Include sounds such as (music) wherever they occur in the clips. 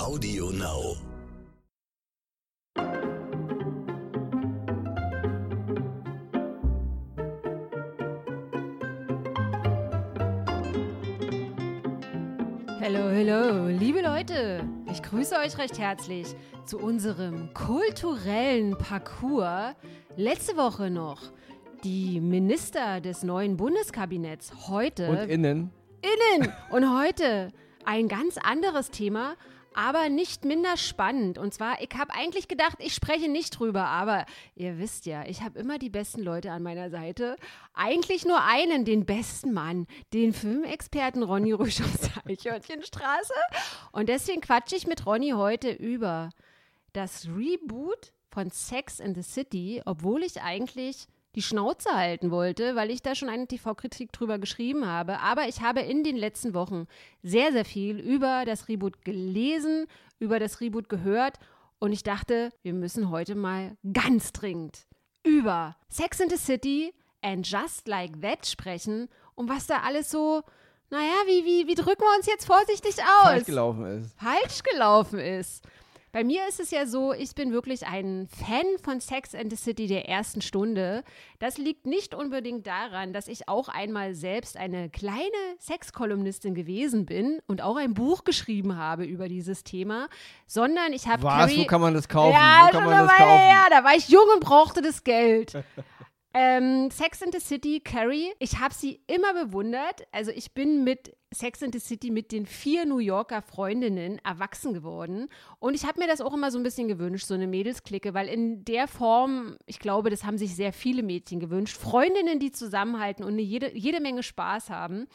Audio Now. Hallo, hallo, liebe Leute, ich grüße euch recht herzlich zu unserem kulturellen Parcours. Letzte Woche noch die Minister des neuen Bundeskabinetts, heute Und innen. innen und heute ein ganz anderes Thema, aber nicht minder spannend. Und zwar, ich habe eigentlich gedacht, ich spreche nicht drüber, aber ihr wisst ja, ich habe immer die besten Leute an meiner Seite. Eigentlich nur einen, den besten Mann, den Filmexperten Ronny Rüsch aus Eichhörnchenstraße. Und deswegen quatsche ich mit Ronny heute über das Reboot von Sex in the City, obwohl ich eigentlich die Schnauze halten wollte, weil ich da schon eine TV-Kritik drüber geschrieben habe. Aber ich habe in den letzten Wochen sehr, sehr viel über das Reboot gelesen, über das Reboot gehört und ich dachte, wir müssen heute mal ganz dringend über Sex in the City and Just Like That sprechen und was da alles so, naja, wie, wie, wie drücken wir uns jetzt vorsichtig aus? falsch gelaufen ist. falsch gelaufen ist. Bei mir ist es ja so, ich bin wirklich ein Fan von Sex and the City der ersten Stunde. Das liegt nicht unbedingt daran, dass ich auch einmal selbst eine kleine Sexkolumnistin gewesen bin und auch ein Buch geschrieben habe über dieses Thema, sondern ich habe Was? Carrie Wo kann man das kaufen? ja, Wo kann man das kaufen? her. Da war ich jung und brauchte das Geld. Ähm, Sex in the City, Carrie. Ich habe sie immer bewundert. Also ich bin mit Sex in the City mit den vier New Yorker Freundinnen erwachsen geworden. Und ich habe mir das auch immer so ein bisschen gewünscht, so eine Mädelsklicke, weil in der Form, ich glaube, das haben sich sehr viele Mädchen gewünscht. Freundinnen, die zusammenhalten und eine jede, jede Menge Spaß haben.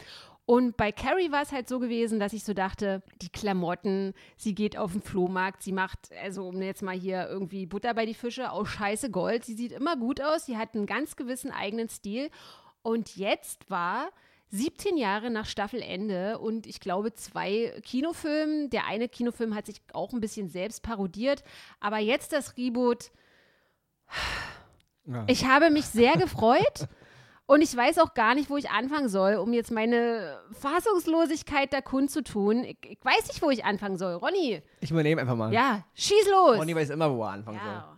Und bei Carrie war es halt so gewesen, dass ich so dachte, die Klamotten, sie geht auf den Flohmarkt, sie macht, also um jetzt mal hier irgendwie Butter bei die Fische, aus scheiße Gold. Sie sieht immer gut aus, sie hat einen ganz gewissen eigenen Stil. Und jetzt war 17 Jahre nach Staffelende und ich glaube zwei Kinofilmen. Der eine Kinofilm hat sich auch ein bisschen selbst parodiert, aber jetzt das Reboot. Ja. Ich habe mich sehr gefreut (laughs) und ich weiß auch gar nicht, wo ich anfangen soll, um jetzt meine Fassungslosigkeit da kundzutun. Ich, ich weiß nicht, wo ich anfangen soll. Ronny, Ich übernehme einfach mal. ja, schieß los. Ronny weiß immer, wo er anfangen soll. ja.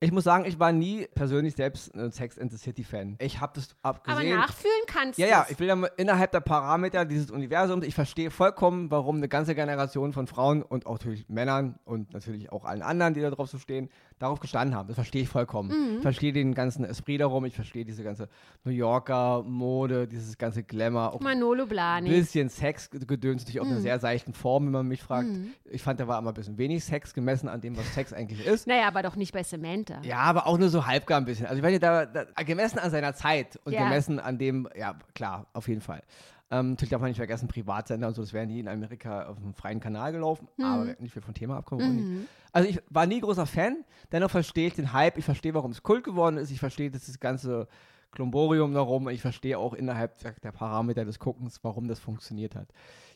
Ich muss sagen, ich war nie persönlich selbst ein Sex and the City Fan. Ich habe das Aber abgesehen. nachfühlen kannst ja, ja, ich will ja innerhalb der Parameter dieses Universums, ich verstehe vollkommen, warum eine ganze Generation von Frauen und auch natürlich Männern und natürlich auch allen anderen, die da drauf so stehen, darauf gestanden haben. Das verstehe ich vollkommen. Mhm. Ich verstehe den ganzen Esprit darum, ich verstehe diese ganze New Yorker Mode, dieses ganze Glamour, auch Manolo ein Blahnik. bisschen Sexgedöns, natürlich auf Mhm. einer sehr seichten Form, wenn man mich fragt. Ich fand, da war immer ein bisschen wenig Sex gemessen an dem, was Sex eigentlich ist. Naja, aber doch nicht bei Samantha. Ja, aber auch nur so halbgar ein bisschen. Also ich meine, da, da gemessen an seiner Zeit und Ja. gemessen an dem, ja klar, auf jeden Fall. Ähm, natürlich darf man nicht vergessen, Privatsender und so, das wären die in Amerika auf einem freien Kanal gelaufen, aber nicht viel vom Thema abkommen. Ronny. Also ich war nie großer Fan, dennoch verstehe ich den Hype, ich verstehe, warum es Kult geworden ist, ich verstehe das, das ganze Klomborium darum ich verstehe auch innerhalb der, der Parameter des Guckens, warum das funktioniert hat.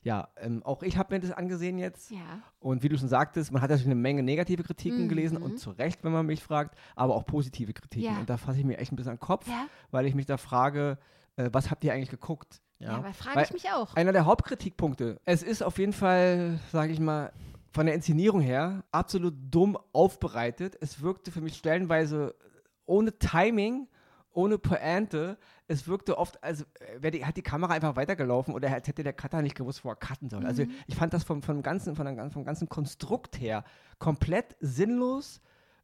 Ja, ähm, auch ich habe mir das angesehen jetzt. Ja. Und wie du schon sagtest, man hat natürlich eine Menge negative Kritiken Mhm. gelesen und zu Recht, wenn man mich fragt, aber auch positive Kritiken. Ja. Und da fasse ich mir echt ein bisschen an den Kopf, Ja. weil ich mich da frage, äh, was habt ihr eigentlich geguckt? Ja, aber frage ich mich auch. Einer der Hauptkritikpunkte, es ist auf jeden Fall, sage ich mal, von der Inszenierung her absolut dumm aufbereitet. Es wirkte für mich stellenweise ohne Timing, ohne Pointe. Es wirkte oft, als wäre die, hat die Kamera einfach weitergelaufen oder als hätte der Cutter nicht gewusst, wo er cutten soll. Also ich fand das vom, vom, ganzen, von der, vom ganzen Konstrukt her komplett sinnlos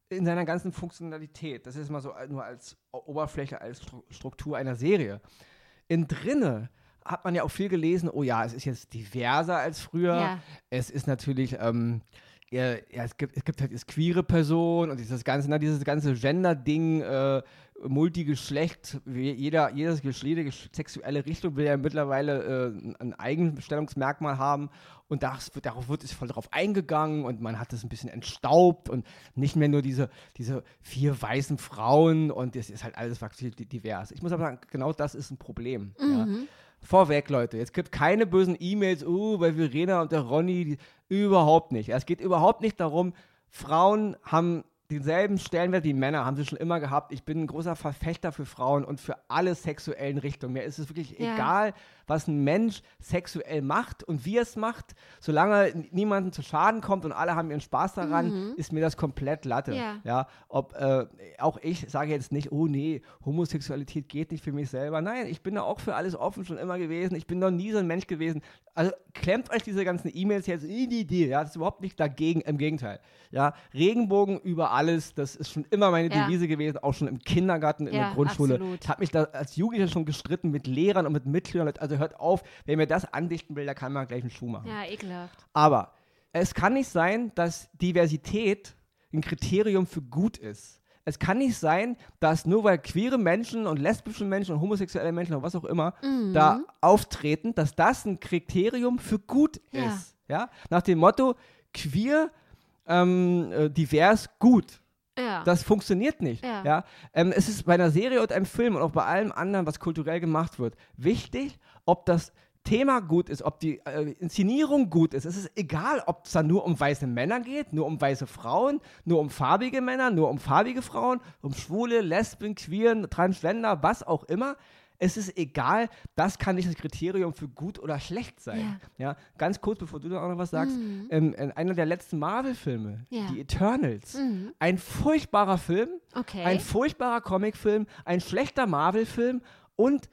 in seiner ganzen Funktionalität. Das ist mal so nur als Oberfläche, als Stru- Struktur einer Serie. In drinne hat man ja auch viel gelesen, oh ja, es ist jetzt diverser als früher. Ja. Es ist natürlich, ähm, ja, es gibt, es gibt halt jetzt queere Personen und dieses ganze, na, dieses ganze Gender-Ding, äh, Multigeschlecht, jeder, jedes Geschlecht, sexuelle Richtung will ja mittlerweile äh, ein Eigenstellungsmerkmal haben und das, darauf wird es voll drauf eingegangen und man hat es ein bisschen entstaubt und nicht mehr nur diese, diese vier weißen Frauen und es ist halt alles wirklich di- divers. Ich muss aber sagen, genau das ist ein Problem. Ja. Vorweg, Leute, jetzt gibt keine bösen E-Mails, uh, bei Verena und der Ronny, die, überhaupt nicht. Es geht überhaupt nicht darum, Frauen haben denselben Stellenwert wie Männer, haben sie schon immer gehabt. Ich bin ein großer Verfechter für Frauen und für alle sexuellen Richtungen. Mir ist es wirklich Ja. egal, was ein Mensch sexuell macht und wie er es macht, solange niemandem zu Schaden kommt und alle haben ihren Spaß daran, mhm. ist mir das komplett Latte. Ja. ja ob äh, auch ich sage jetzt nicht, oh nee, Homosexualität geht nicht für mich selber. Nein, ich bin da auch für alles offen schon immer gewesen. Ich bin noch nie so ein Mensch gewesen. Also klemmt euch diese ganzen E-Mails jetzt in die Idee. Ja, das ist überhaupt nicht dagegen. Im Gegenteil. Ja, Regenbogen über alles. Das ist schon immer meine ja. Devise gewesen, auch schon im Kindergarten, in ja, der Grundschule. Absolut. Ich habe mich da als Jugendlicher schon gestritten mit Lehrern und mit Mitschülern. Also hört auf, wer mir das andichten will, der kann mal gleich einen Schuh machen. Ja, ekelhaft. Aber es kann nicht sein, dass Diversität ein Kriterium für gut ist. Es kann nicht sein, dass nur weil queere Menschen und lesbische Menschen und homosexuelle Menschen oder was auch immer mhm. da auftreten, dass das ein Kriterium für gut ja. ist. Ja? Nach dem Motto, queer, ähm, äh, divers, gut. Ja. Das funktioniert nicht. Ja. ja? Ähm, es ist bei einer Serie und einem Film und auch bei allem anderen, was kulturell gemacht wird, wichtig, ob das Thema gut ist, ob die äh, Inszenierung gut ist. Es ist egal, ob es da nur um weiße Männer geht, nur um weiße Frauen, nur um farbige Männer, nur um farbige Frauen, um Schwule, Lesben, Queeren, Transgender, was auch immer. Es ist egal, das kann nicht das Kriterium für gut oder schlecht sein. Ja. ja ganz kurz, bevor du da auch noch was sagst, mhm. ähm, in einer der letzten Marvel-Filme, ja. die Eternals, mhm. ein furchtbarer Film, okay. ein furchtbarer Comicfilm, ein schlechter Marvel-Film und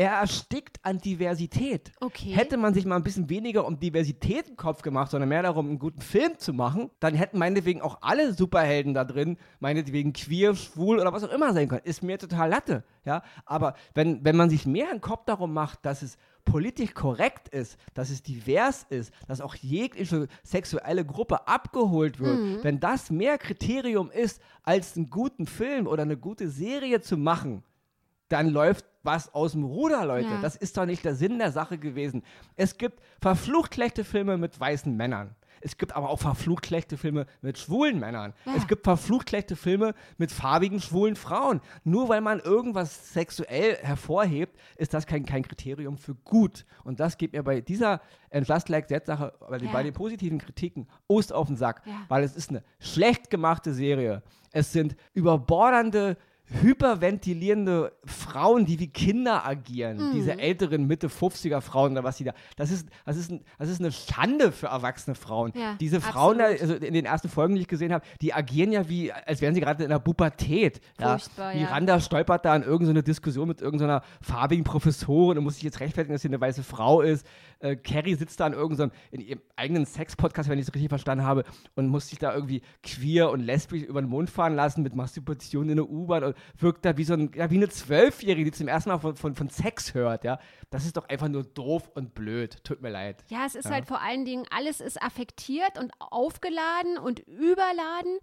er erstickt an Diversität. Okay. Hätte man sich mal ein bisschen weniger um Diversität im Kopf gemacht, sondern mehr darum, einen guten Film zu machen, dann hätten meinetwegen auch alle Superhelden da drin, meinetwegen queer, schwul oder was auch immer sein können. Ist mir total Latte. Ja? Aber wenn, wenn man sich mehr einen Kopf darum macht, dass es politisch korrekt ist, dass es divers ist, dass auch jegliche sexuelle Gruppe abgeholt wird, mhm. wenn das mehr Kriterium ist, als einen guten Film oder eine gute Serie zu machen, dann läuft was aus dem Ruder, Leute. Ja. Das ist doch nicht der Sinn der Sache gewesen. Es gibt verflucht schlechte Filme mit weißen Männern. Es gibt aber auch verflucht schlechte Filme mit schwulen Männern. Ja. Es gibt verflucht schlechte Filme mit farbigen, schwulen Frauen. Nur weil man irgendwas sexuell hervorhebt, ist das kein, kein Kriterium für gut. Und das geht mir bei dieser bei, ja. bei, den positiven Kritiken, Ost auf den Sack. Ja. Weil es ist eine schlecht gemachte Serie. Es sind überbordernde hyperventilierende Frauen, die wie Kinder agieren, mhm. diese älteren Mitte 50er Frauen oder was sie da. Das ist, das ist, ein, das ist eine Schande für erwachsene Frauen. Ja, diese Frauen, da, also in den ersten Folgen, die ich gesehen habe, die agieren ja wie, als wären sie gerade in der Pubertät. Furchtbar, ja. Miranda ja. stolpert da in irgendeine Diskussion mit irgendeiner farbigen Professorin und muss sich jetzt rechtfertigen, dass sie eine weiße Frau ist. Äh, Carrie sitzt da in irgendeinem, in ihrem eigenen Sex-Podcast, wenn ich es richtig verstanden habe, und muss sich da irgendwie queer und lesbisch über den Mond fahren lassen mit Masturbation in der U-Bahn wirkt da wie so ein, ja, wie eine Zwölfjährige, die zum ersten Mal von, von, von Sex hört, ja. Das ist doch einfach nur doof und blöd. Tut mir leid. Ja, es ist ja. halt vor allen Dingen, alles ist affektiert und aufgeladen und überladen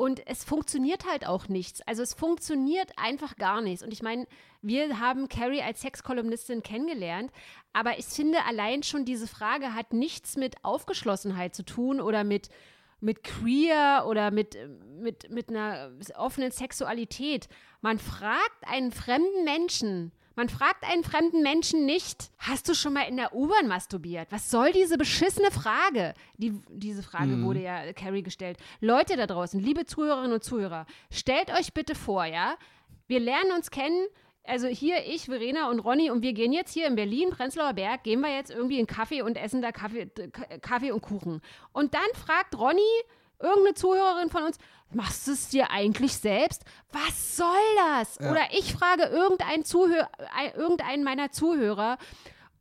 und es funktioniert halt auch nichts. Also es funktioniert einfach gar nichts. Und ich meine, wir haben Carrie als Sexkolumnistin kennengelernt, aber ich finde allein schon diese Frage hat nichts mit Aufgeschlossenheit zu tun oder mit mit queer oder mit, mit, mit einer offenen Sexualität. Man fragt einen fremden Menschen, man fragt einen fremden Menschen nicht, hast du schon mal in der U-Bahn masturbiert? Was soll diese beschissene Frage? Die, diese Frage mhm. wurde ja Carrie gestellt. Leute da draußen, liebe Zuhörerinnen und Zuhörer, stellt euch bitte vor, ja, wir lernen uns kennen, also hier ich, Verena und Ronny und wir gehen jetzt hier in Berlin, Prenzlauer Berg, gehen wir jetzt irgendwie in Kaffee und essen da Kaffee, Kaffee und Kuchen. Und dann fragt Ronny, irgendeine Zuhörerin von uns, machst du es dir eigentlich selbst? Was soll das? Ja. Oder ich frage irgendeinen, Zuhör irgendeinen meiner Zuhörer,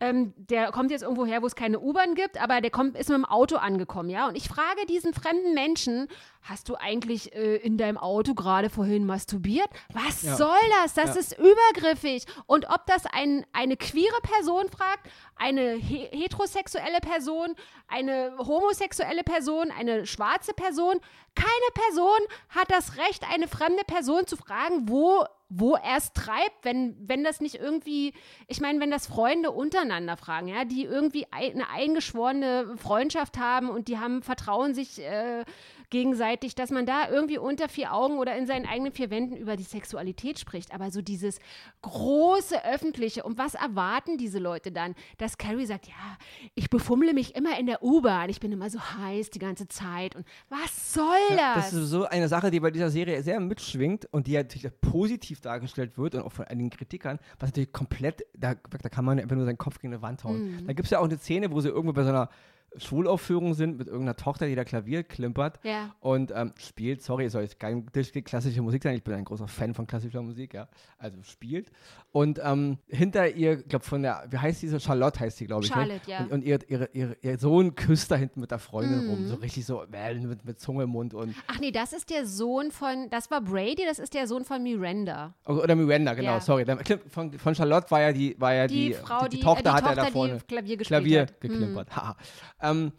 ähm, der kommt jetzt irgendwo her, wo es keine U-Bahn gibt, aber der kommt, ist mit dem Auto angekommen, ja. Und ich frage diesen fremden Menschen, hast du eigentlich äh, in deinem Auto gerade vorhin masturbiert? Was ja. soll das? Das ja. ist übergriffig. Und ob das ein, eine queere Person fragt, eine he heterosexuelle Person, eine homosexuelle Person, eine schwarze Person, keine Person hat das Recht, eine fremde Person zu fragen, wo wo er es treibt, wenn, wenn das nicht irgendwie, ich meine, wenn das Freunde untereinander fragen, ja, die irgendwie eine eingeschworene Freundschaft haben und die haben, vertrauen sich äh, gegenseitig, dass man da irgendwie unter vier Augen oder in seinen eigenen vier Wänden über die Sexualität spricht. Aber so dieses große Öffentliche. Und was erwarten diese Leute dann? Dass Carrie sagt, ja, ich befummle mich immer in der U-Bahn. Ich bin immer so heiß die ganze Zeit. Und was soll das? Ja, das ist so eine Sache, die bei dieser Serie sehr mitschwingt und die natürlich positiv dargestellt wird und auch von einigen Kritikern, was natürlich komplett, da, da kann man einfach nur seinen Kopf gegen eine Wand hauen. Mhm. Da gibt es ja auch eine Szene, wo sie irgendwo bei so einer Schulaufführung sind mit irgendeiner Tochter, die da Klavier klimpert ja. und ähm, spielt. Sorry, es soll jetzt keine klassische Musik sein. Ich bin ein großer Fan von klassischer Musik, ja. Also spielt. Und ähm, hinter ihr, ich glaube, von der, wie heißt diese? Charlotte heißt sie, glaube ich. Ne? Charlotte, ne? ja. Und, und ihr, ihre, ihre, ihr, Sohn küsst da hinten mit der Freundin mhm. rum. So richtig so äh, mit, mit Zunge im Mund. Und Ach nee, das ist der Sohn von, das war Brady, das ist der Sohn von Miranda. Oder Miranda, genau, ja. sorry. Von, von Charlotte war ja die, war ja die, die Frau, die, die, die Tochter, äh, hat er da vorne Klavier Klavier hat. geklimpert. Mhm. Ähm,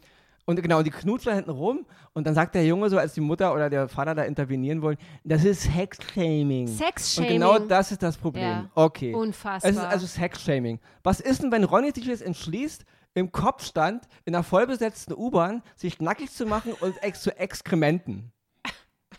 und genau, die knutschen hinten rum und dann sagt der Junge so, als die Mutter oder der Vater da intervenieren wollen, das ist Sexshaming. Sexshaming. Und genau das ist das Problem. Ja. Okay. Unfassbar. Es ist also Sexshaming. Was ist denn, wenn Ronny sich jetzt entschließt, im Kopfstand in einer vollbesetzten U-Bahn sich nackig zu machen und ex zu Exkrementen?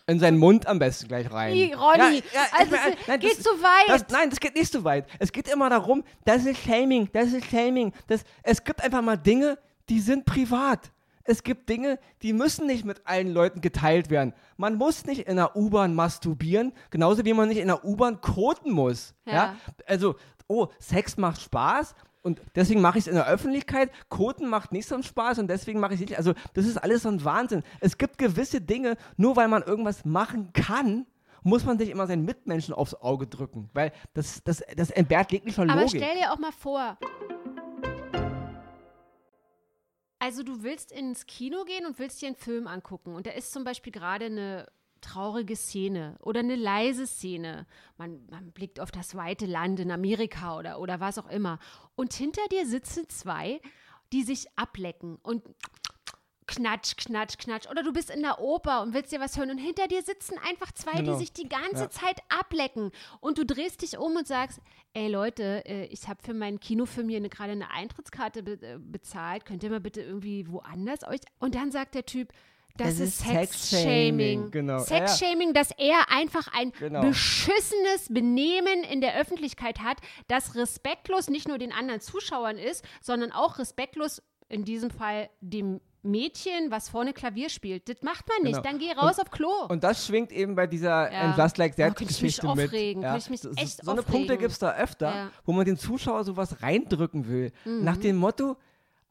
In seinen Mund am besten gleich rein. Wie, Ronny, ja, ja, also meine, nein, geht das, zu weit. Das, nein, das geht nicht zu weit. Es geht immer darum, das ist Shaming, das ist Shaming. Das, es gibt einfach mal Dinge, die sind privat. Es gibt Dinge, die müssen nicht mit allen Leuten geteilt werden. Man muss nicht in der U-Bahn masturbieren, genauso wie man nicht in der U-Bahn koten muss. Ja. ja. Also, oh, Sex macht Spaß und deswegen mache ich es in der Öffentlichkeit. Koten macht nicht so einen Spaß und deswegen mache ich es nicht. Also, das ist alles so ein Wahnsinn. Es gibt gewisse Dinge, nur weil man irgendwas machen kann, muss man sich immer seinen Mitmenschen aufs Auge drücken, weil das, das, das entbehrt jeglicher Logik. Aber stell dir auch mal vor, also du willst ins Kino gehen und willst dir einen Film angucken und da ist zum Beispiel gerade eine traurige Szene oder eine leise Szene. Man, man blickt auf das weite Land in Amerika oder, oder was auch immer. Und hinter dir sitzen zwei, die sich ablecken und Knatsch, Knatsch, Knatsch. Oder du bist in der Oper und willst dir was hören und hinter dir sitzen einfach zwei, genau. die sich die ganze ja. Zeit ablecken. Und du drehst dich um und sagst, ey Leute, äh, ich habe für meinen Kinofilm hier gerade eine Eintrittskarte be äh, bezahlt. Könnt ihr mal bitte irgendwie woanders euch? Und dann sagt der Typ, das, das ist Sex-Shaming. Genau. Sex-Shaming, dass er einfach ein genau. beschissenes Benehmen in der Öffentlichkeit hat, das respektlos nicht nur den anderen Zuschauern ist, sondern auch respektlos in diesem Fall dem Mädchen, was vorne Klavier spielt. Das macht man nicht. Genau. Dann geh raus und, auf Klo. Und das schwingt eben bei dieser ja. And Just Like That oh, Geschichte mit. Aufregen. Ja. Ich mich so, echt so eine Punkte gibt es da öfter, ja. wo man den Zuschauer sowas reindrücken will. Mhm. Nach dem Motto,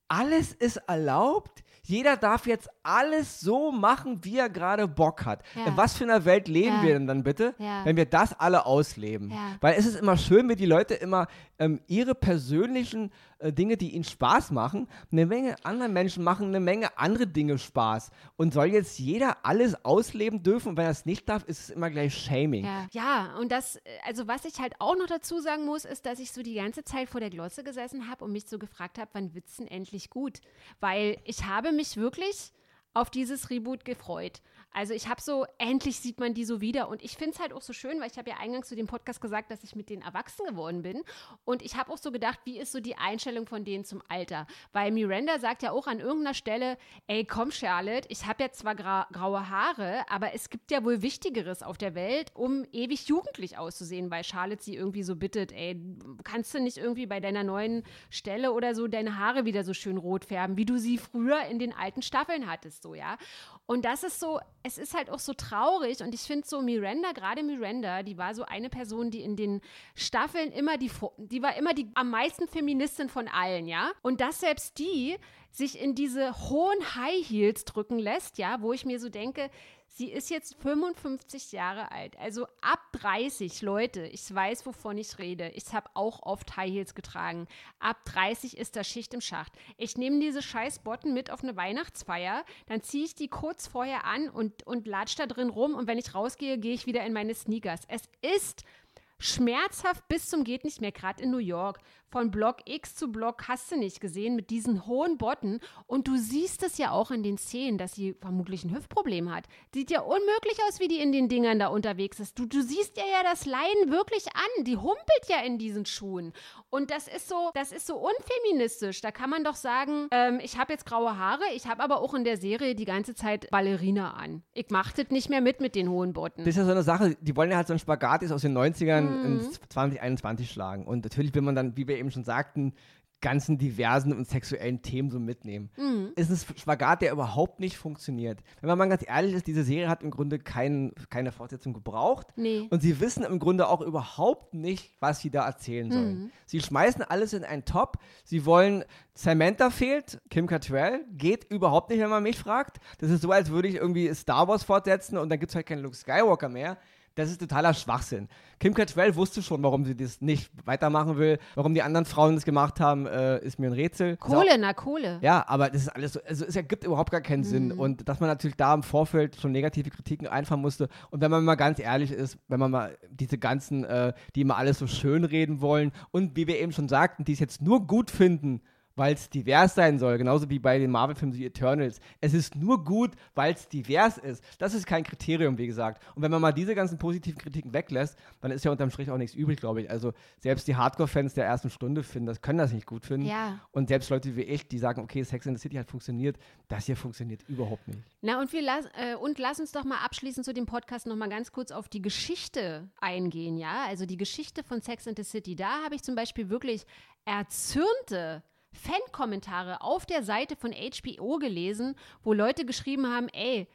alles ist erlaubt, jeder darf jetzt alles so machen, wie er gerade Bock hat. Ja. In was für einer Welt leben ja. wir denn dann bitte, ja. wenn wir das alle ausleben? Weil es ist immer schön, wenn die Leute immer ähm, ihre persönlichen äh, Dinge, die ihnen Spaß machen, eine Menge anderen Menschen machen eine Menge andere Dinge Spaß. Und soll jetzt jeder alles ausleben dürfen? Und wenn er es nicht darf, ist es immer gleich Shaming. Ja. ja, und das, äh, also was ich halt auch noch dazu sagen muss, ist, dass ich so die ganze Zeit vor der Glotze gesessen habe und mich so gefragt habe, wann wird's denn endlich gut? Weil ich habe mich wirklich auf dieses Reboot gefreut. Also ich habe so, endlich sieht man die so wieder. Und ich finde es halt auch so schön, weil ich habe ja eingangs zu dem Podcast gesagt, dass ich mit denen erwachsen geworden bin. Und ich habe auch so gedacht, wie ist so die Einstellung von denen zum Alter? Weil Miranda sagt ja auch an irgendeiner Stelle, ey, komm Charlotte, ich habe ja zwar gra graue Haare, aber es gibt ja wohl Wichtigeres auf der Welt, um ewig jugendlich auszusehen, weil Charlotte sie irgendwie so bittet, ey, kannst du nicht irgendwie bei deiner neuen Stelle oder so deine Haare wieder so schön rot färben, wie du sie früher in den alten Staffeln hattest, so, ja? Und das ist so, es ist halt auch so traurig und ich finde so Miranda, gerade Miranda, die war so eine Person, die in den Staffeln immer die, die war immer die am meisten Feministin von allen, ja. Und dass selbst die sich in diese hohen High Heels drücken lässt, ja, wo ich mir so denke, Sie ist jetzt 55 Jahre alt, also ab 30, Leute. Ich weiß, wovon ich rede. Ich habe auch oft High Heels getragen. Ab 30 ist da Schicht im Schacht. Ich nehme diese scheiß Botten mit auf eine Weihnachtsfeier, dann ziehe ich die kurz vorher an und, und latsch da drin rum und wenn ich rausgehe, gehe ich wieder in meine Sneakers. Es ist schmerzhaft bis zum geht nicht mehr, gerade in New York, von Block X zu Block hast du nicht gesehen mit diesen hohen Botten. Und du siehst es ja auch in den Szenen, dass sie vermutlich ein Hüftproblem hat. Sieht ja unmöglich aus, wie die in den Dingern da unterwegs ist. Du, du siehst ja ja das Leiden wirklich an. Die humpelt ja in diesen Schuhen. Und das ist so, das ist so unfeministisch. Da kann man doch sagen, ähm, ich habe jetzt graue Haare, ich habe aber auch in der Serie die ganze Zeit Ballerina an. Ich mache das nicht mehr mit mit den hohen Botten. Das ist ja so eine Sache, die wollen ja halt so ein Spagat aus den 90ern mhm. in 2021 schlagen. Und natürlich will man dann, wie wir eben schon sagten, ganzen diversen und sexuellen Themen so mitnehmen. Mhm. Es ist ein Spagat, der überhaupt nicht funktioniert. Wenn man mal ganz ehrlich ist, diese Serie hat im Grunde kein, keine Fortsetzung gebraucht. Nee. Und sie wissen im Grunde auch überhaupt nicht, was sie da erzählen sollen. Mhm. Sie schmeißen alles in einen Top. Sie wollen, Samantha fehlt, Kim Cattrall, geht überhaupt nicht, wenn man mich fragt. Das ist so, als würde ich irgendwie Star Wars fortsetzen und dann gibt es halt keinen Luke Skywalker mehr. Das ist totaler Schwachsinn. Kim Cattrall wusste schon, warum sie das nicht weitermachen will. Warum die anderen Frauen das gemacht haben, äh, ist mir ein Rätsel. Kohle, na Kohle. Ja, aber das ist alles so, also es ergibt überhaupt gar keinen mhm. Sinn. Und dass man natürlich da im Vorfeld schon negative Kritiken einfahren musste. Und wenn man mal ganz ehrlich ist, wenn man mal diese ganzen, äh, die immer alles so schön reden wollen und wie wir eben schon sagten, die es jetzt nur gut finden, weil es divers sein soll, genauso wie bei den Marvel-Filmen wie Eternals. Es ist nur gut, weil es divers ist. Das ist kein Kriterium, wie gesagt. Und wenn man mal diese ganzen positiven Kritiken weglässt, dann ist ja unterm Strich auch nichts übrig, glaube ich. Also selbst die Hardcore-Fans der ersten Stunde finden das, können das nicht gut finden. Ja. Und selbst Leute wie ich, die sagen, okay, Sex in the City hat funktioniert, das hier funktioniert überhaupt nicht. Na und wir las äh, und lass uns doch mal abschließend zu dem Podcast noch mal ganz kurz auf die Geschichte eingehen, ja? Also die Geschichte von Sex in the City. Da habe ich zum Beispiel wirklich erzürnte Fan-Kommentare auf der Seite von HBO gelesen, wo Leute geschrieben haben, ey,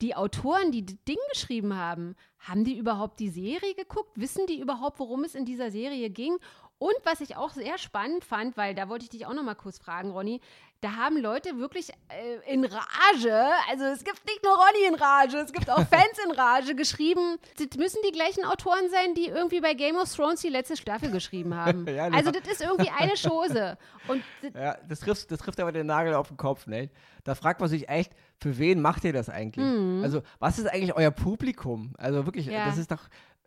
die Autoren, die das Ding geschrieben haben, haben die überhaupt die Serie geguckt? Wissen die überhaupt, worum es in dieser Serie ging? Und was ich auch sehr spannend fand, weil da wollte ich dich auch noch mal kurz fragen, Ronny, da haben Leute wirklich äh, in Rage, also es gibt nicht nur Ronny in Rage, es gibt auch (laughs) Fans in Rage geschrieben. Das müssen die gleichen Autoren sein, die irgendwie bei Game of Thrones die letzte Staffel geschrieben haben. (laughs) ja, also das ist irgendwie eine Chose. Und (laughs) ja, das trifft, das trifft aber den Nagel auf den Kopf, ne? Da fragt man sich echt, für wen macht ihr das eigentlich? Mhm. Also was ist eigentlich euer Publikum? Also wirklich, ja. das ist doch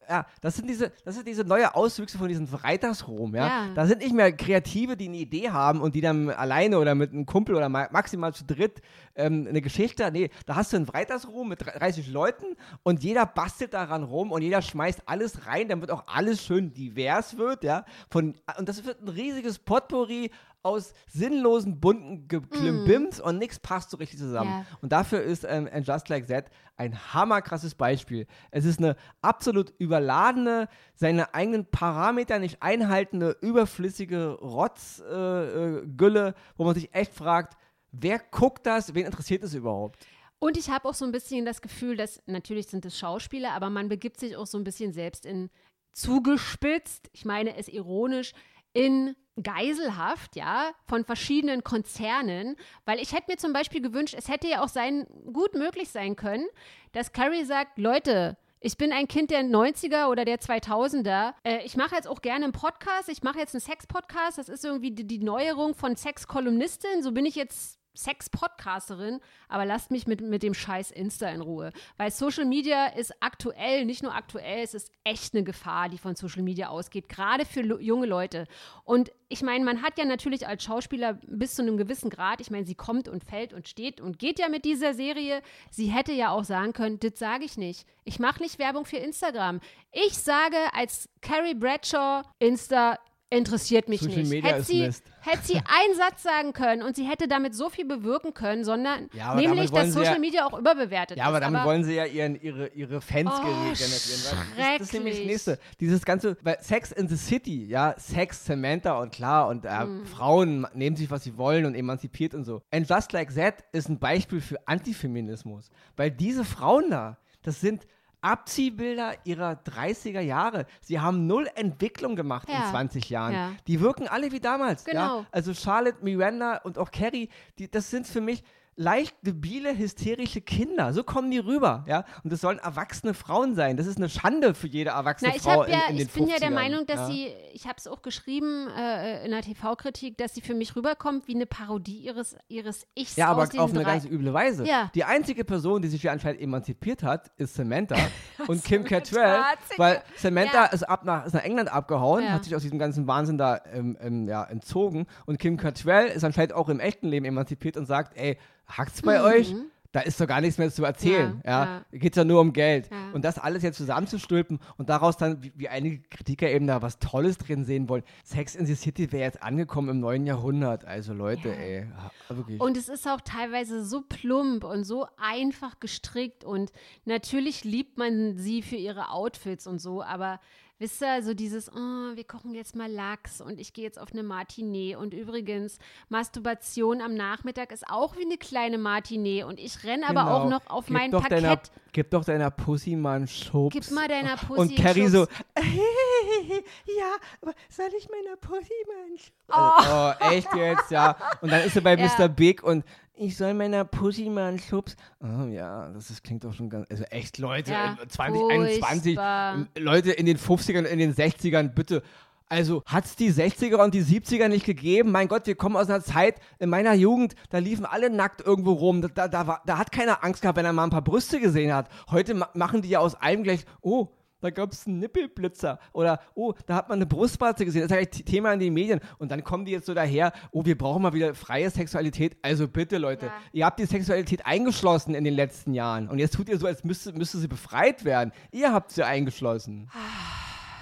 ja, das sind diese, das sind diese neue Auswüchse von diesem Freitagsruhm, ja? ja. Da sind nicht mehr Kreative, die eine Idee haben und die dann alleine oder mit einem Kumpel oder maximal zu dritt ähm, eine Geschichte. Nee, da hast du einen Freitagsruhm mit 30 Leuten und jeder bastelt daran rum und jeder schmeißt alles rein, damit auch alles schön divers wird, ja. Von, und das wird ein riesiges Potpourri aus sinnlosen, bunten Geklimbims mm. und nichts passt so richtig zusammen. Yeah. Und dafür ist ähm, And Just Like That ein hammerkrasses Beispiel. Es ist eine absolut überladene, seine eigenen Parameter nicht einhaltende, überflüssige Rotzgülle, äh, äh, wo man sich echt fragt, wer guckt das, wen interessiert es überhaupt? Und ich habe auch so ein bisschen das Gefühl, dass natürlich sind es Schauspieler, aber man begibt sich auch so ein bisschen selbst in zugespitzt, ich meine es ironisch, in Geiselhaft, ja, von verschiedenen Konzernen, weil ich hätte mir zum Beispiel gewünscht, es hätte ja auch sein, gut möglich sein können, dass Carrie sagt, Leute, ich bin ein Kind der 90er oder der 2000er. Äh, ich mache jetzt auch gerne einen Podcast. Ich mache jetzt einen Sex-Podcast. Das ist irgendwie die, die Neuerung von Sex-Kolumnistin. So bin ich jetzt Sex-Podcasterin, aber lasst mich mit, mit dem scheiß Insta in Ruhe. Weil Social Media ist aktuell, nicht nur aktuell, es ist echt eine Gefahr, die von Social Media ausgeht, gerade für junge Leute. Und ich meine, man hat ja natürlich als Schauspieler bis zu einem gewissen Grad, ich meine, sie kommt und fällt und steht und geht ja mit dieser Serie. Sie hätte ja auch sagen können, das sage ich nicht. Ich mache nicht Werbung für Instagram. Ich sage als Carrie Bradshaw, Insta interessiert mich Social nicht. Media hätte sie, (laughs) hätte sie einen Satz sagen können und sie hätte damit so viel bewirken können, sondern ja, nämlich, dass Social ja, Media auch überbewertet ja, ist. Ja, aber damit aber wollen sie ja ihren, ihre, ihre Fans oh, generieren. Das, ist nämlich das Nächste. Dieses ganze, weil Sex in the City, ja, Sex, Samantha und klar und äh, mm. Frauen nehmen sich, was sie wollen und emanzipiert und so. And Just Like That ist ein Beispiel für Antifeminismus, weil diese Frauen da, das sind Abziehbilder ihrer 30er Jahre. Sie haben null Entwicklung gemacht ja. in 20 Jahren. Ja. Die wirken alle wie damals. Genau. Ja? Also Charlotte, Miranda und auch Carrie, die, das sind für mich leicht debile, hysterische Kinder. So kommen die rüber, ja. Und das sollen erwachsene Frauen sein. Das ist eine Schande für jede erwachsene Na, ich Frau ja, in, in den Ich bin ja der 50ern, Meinung, dass ja. sie, ich habe es auch geschrieben äh, in der TV-Kritik, dass sie für mich rüberkommt wie eine Parodie ihres, ihres Ichs Ja, aber auf eine drei. ganz üble Weise. Ja. Die einzige Person, die sich hier anscheinend emanzipiert hat, ist Samantha (laughs) und Kim Cattrall, sich- weil Samantha Ja. ist, ab nach, ist nach England abgehauen, hat sich aus diesem ganzen Wahnsinn da ähm, ähm, ja, entzogen und Kim Cattrall ist anscheinend auch im echten Leben emanzipiert und sagt, ey, hackt's bei euch? Da ist doch gar nichts mehr zu erzählen. Mhm. Ja, Ja, Geht ja nur um Geld. Ja. Und das alles jetzt zusammenzustülpen und daraus dann, wie, wie einige Kritiker eben da was Tolles drin sehen wollen. Sex in the City wäre jetzt angekommen im neuen Jahrhundert. Also Leute, Ja. ey. Wirklich. Und es ist auch teilweise so plump und so einfach gestrickt und natürlich liebt man sie für ihre Outfits und so, aber wisst ihr, so dieses, oh, wir kochen jetzt mal Lachs und ich gehe jetzt auf eine Martinee und übrigens, Masturbation am Nachmittag ist auch wie eine kleine Martinee und ich renne aber auch Genau. noch auf Gib mein doch Parkett. Deiner, gib doch deiner Pussy mal einen Schubs. Gib mal deiner Pussy Und Carrie so, (laughs) ja, aber soll ich meiner Pussy mal einen Schubs? Oh. oh, echt jetzt, ja. Und dann ist sie bei (laughs) Ja. Mr. Big und ich soll meiner Pussy mal einen Schubs. Oh ja, das ist, klingt doch schon ganz, also echt Leute, Ja, im 2021, furchtbar. ähm, Leute in den 50ern, in den 60ern, bitte. Also hat es die 60er und die 70er nicht gegeben? Mein Gott, wir kommen aus einer Zeit, in meiner Jugend, da liefen alle nackt irgendwo rum. Da, da, da, war, da hat keiner Angst gehabt, wenn er mal ein paar Brüste gesehen hat. Heute ma machen die ja aus allem gleich, oh, da gab es einen Nippelblitzer. Oder, oh, da hat man eine Brustwarze gesehen. Das ist ja gleich Thema in den Medien. Und dann kommen die jetzt so daher, oh, wir brauchen mal wieder freie Sexualität. Also bitte, Leute, Ja. ihr habt die Sexualität eingeschlossen in den letzten Jahren. Und jetzt tut ihr so, als müsste, müsste sie befreit werden. Ihr habt sie eingeschlossen.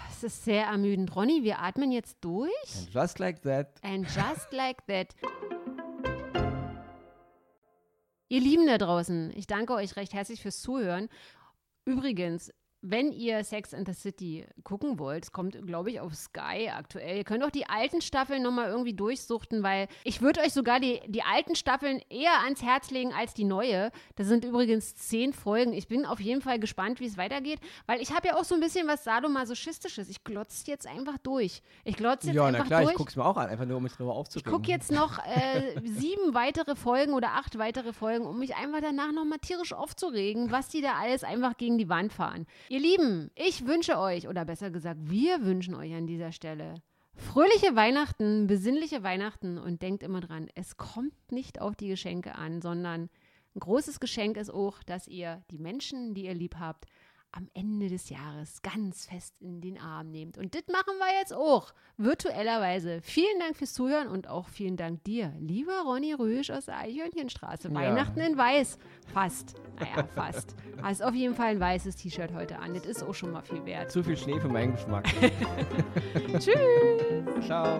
Es ist sehr ermüdend. Ronny, wir atmen jetzt durch. And just like that. And just like that. Ihr Lieben da draußen, ich danke euch recht herzlich fürs Zuhören. Übrigens, wenn ihr Sex and the City gucken wollt, es kommt, glaube ich, auf Sky aktuell. Ihr könnt auch die alten Staffeln nochmal irgendwie durchsuchten, weil ich würde euch sogar die, die alten Staffeln eher ans Herz legen als die neue. Das sind übrigens zehn Folgen. Ich bin auf jeden Fall gespannt, wie es weitergeht, weil ich habe ja auch so ein bisschen was Sadomasochistisches. Ich glotze jetzt einfach durch. Ich glotze jetzt Ja, einfach na klar, durch. ich guck's mir auch an, einfach nur um mich drüber Ich aufzuregen. gucke jetzt noch äh, sieben weitere Folgen oder acht weitere Folgen, um mich einfach danach nochmal tierisch aufzuregen, was die da alles einfach gegen die Wand fahren. Ihr Lieben, ich wünsche euch, oder besser gesagt, wir wünschen euch an dieser Stelle fröhliche Weihnachten, besinnliche Weihnachten und denkt immer dran, es kommt nicht auf die Geschenke an, sondern ein großes Geschenk ist auch, dass ihr die Menschen, die ihr lieb habt, am Ende des Jahres ganz fest in den Arm nehmt. Und das machen wir jetzt auch, virtuellerweise. Vielen Dank fürs Zuhören und auch vielen Dank dir, lieber Ronny Rüsch aus der Eichhörnchenstraße. Ja. Weihnachten in Weiß. Fast. Naja, fast. Hast auf jeden Fall ein weißes T-Shirt heute an. Das ist auch schon mal viel wert. Zu viel Schnee für meinen Geschmack. (laughs) (laughs) Tschüss. Ciao.